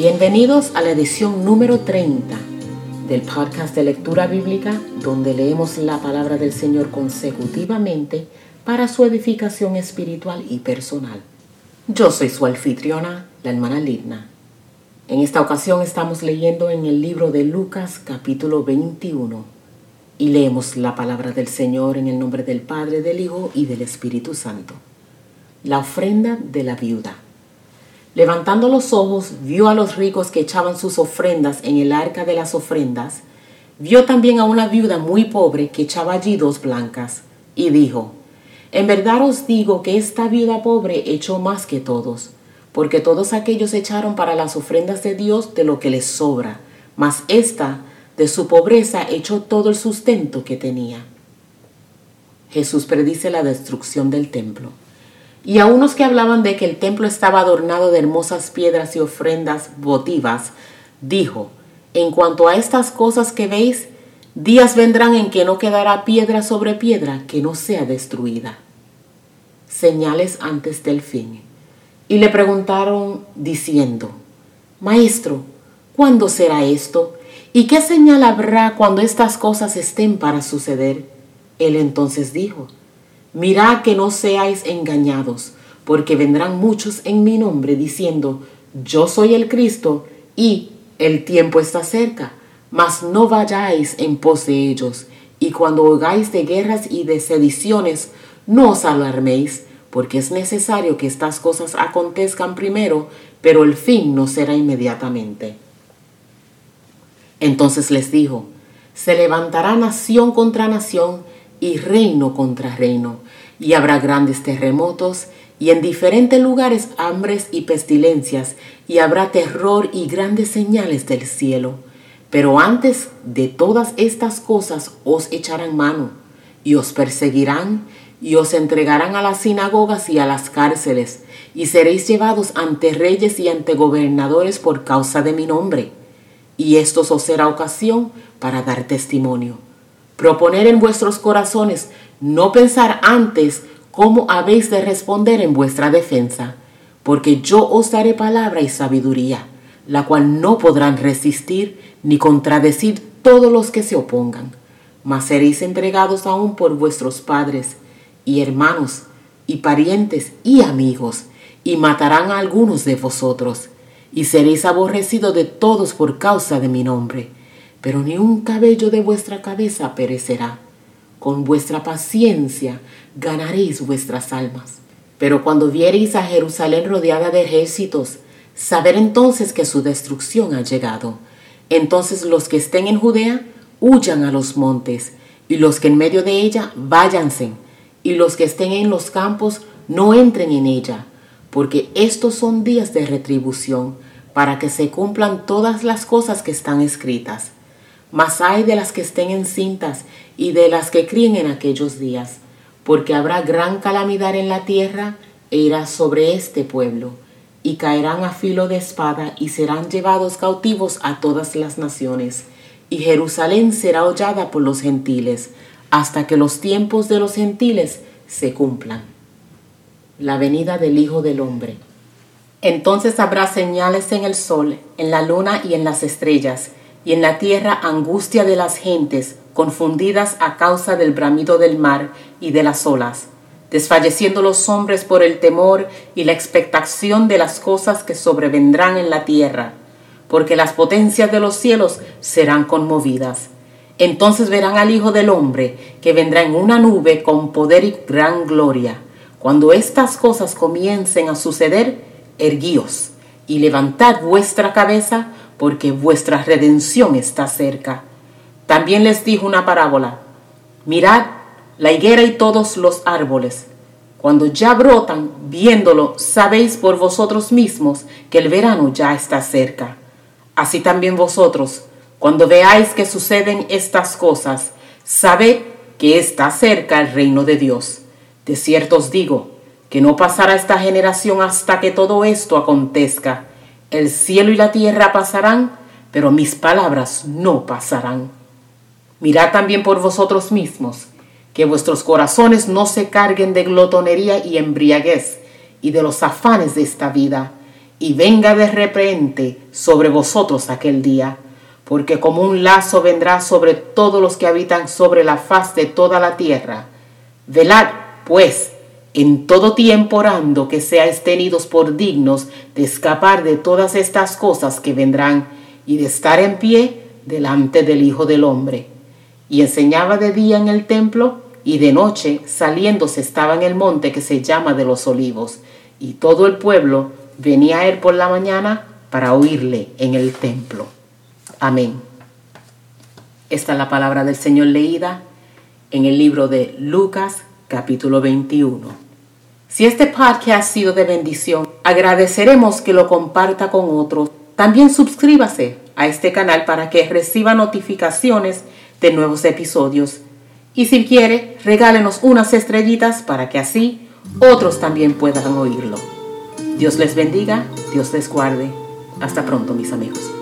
Bienvenidos a la edición número 30 del podcast de lectura bíblica donde leemos la palabra del Señor consecutivamente para su edificación espiritual y personal. Yo soy su anfitriona, la hermana Lidna. En esta ocasión estamos leyendo en el libro de Lucas capítulo 21 y leemos la palabra del Señor en el nombre del Padre, del Hijo y del Espíritu Santo. La ofrenda de la viuda. Levantando los ojos, vio a los ricos que echaban sus ofrendas en el arca de las ofrendas. Vio también a una viuda muy pobre que echaba allí dos blancas, y dijo, En verdad os digo que esta viuda pobre echó más que todos, porque todos aquellos echaron para las ofrendas de Dios de lo que les sobra, mas esta de su pobreza echó todo el sustento que tenía. Jesús predice la destrucción del templo. Y a unos que hablaban de que el templo estaba adornado de hermosas piedras y ofrendas votivas, dijo, en cuanto a estas cosas que veis, días vendrán en que no quedará piedra sobre piedra que no sea destruida. Señales antes del fin. Y le preguntaron diciendo, Maestro, ¿cuándo será esto? ¿Y qué señal habrá cuando estas cosas estén para suceder? Él entonces dijo, Mirad que no seáis engañados, porque vendrán muchos en mi nombre diciendo, Yo soy el Cristo, y el tiempo está cerca, mas no vayáis en pos de ellos, y cuando oigáis de guerras y de sediciones, no os alarméis, porque es necesario que estas cosas acontezcan primero, pero el fin no será inmediatamente. Entonces les dijo, se levantará nación contra nación y reino contra reino, y habrá grandes terremotos, y en diferentes lugares hambres y pestilencias, y habrá terror y grandes señales del cielo. Pero antes de todas estas cosas os echarán mano, y os perseguirán, y os entregarán a las sinagogas y a las cárceles, y seréis llevados ante reyes y ante gobernadores por causa de mi nombre. Y esto os será ocasión para dar testimonio proponer en vuestros corazones no pensar antes cómo habéis de responder en vuestra defensa, porque yo os daré palabra y sabiduría, la cual no podrán resistir ni contradecir todos los que se opongan, mas seréis entregados aún por vuestros padres y hermanos y parientes y amigos, y matarán a algunos de vosotros, y seréis aborrecidos de todos por causa de mi nombre pero ni un cabello de vuestra cabeza perecerá. Con vuestra paciencia ganaréis vuestras almas. Pero cuando viereis a Jerusalén rodeada de ejércitos, saber entonces que su destrucción ha llegado. Entonces los que estén en Judea huyan a los montes, y los que en medio de ella váyanse, y los que estén en los campos no entren en ella, porque estos son días de retribución, para que se cumplan todas las cosas que están escritas mas hay de las que estén encintas y de las que críen en aquellos días, porque habrá gran calamidad en la tierra e irá sobre este pueblo, y caerán a filo de espada y serán llevados cautivos a todas las naciones, y Jerusalén será hollada por los gentiles, hasta que los tiempos de los gentiles se cumplan. La venida del Hijo del Hombre. Entonces habrá señales en el sol, en la luna y en las estrellas, y en la tierra angustia de las gentes, confundidas a causa del bramido del mar y de las olas, desfalleciendo los hombres por el temor y la expectación de las cosas que sobrevendrán en la tierra, porque las potencias de los cielos serán conmovidas. Entonces verán al Hijo del Hombre, que vendrá en una nube con poder y gran gloria. Cuando estas cosas comiencen a suceder, erguíos y levantad vuestra cabeza, porque vuestra redención está cerca. También les dijo una parábola. Mirad la higuera y todos los árboles. Cuando ya brotan, viéndolo, sabéis por vosotros mismos que el verano ya está cerca. Así también vosotros, cuando veáis que suceden estas cosas, sabed que está cerca el reino de Dios. De cierto os digo, que no pasará esta generación hasta que todo esto acontezca. El cielo y la tierra pasarán, pero mis palabras no pasarán. Mirad también por vosotros mismos, que vuestros corazones no se carguen de glotonería y embriaguez, y de los afanes de esta vida, y venga de repente sobre vosotros aquel día, porque como un lazo vendrá sobre todos los que habitan sobre la faz de toda la tierra. Velad, pues, en todo tiempo orando que seáis tenidos por dignos de escapar de todas estas cosas que vendrán y de estar en pie delante del Hijo del Hombre. Y enseñaba de día en el templo y de noche saliéndose estaba en el monte que se llama de los olivos, y todo el pueblo venía a él por la mañana para oírle en el templo. Amén. Esta es la palabra del Señor leída en el libro de Lucas capítulo 21. Si este podcast ha sido de bendición, agradeceremos que lo comparta con otros. También suscríbase a este canal para que reciba notificaciones de nuevos episodios. Y si quiere, regálenos unas estrellitas para que así otros también puedan oírlo. Dios les bendiga, Dios les guarde. Hasta pronto, mis amigos.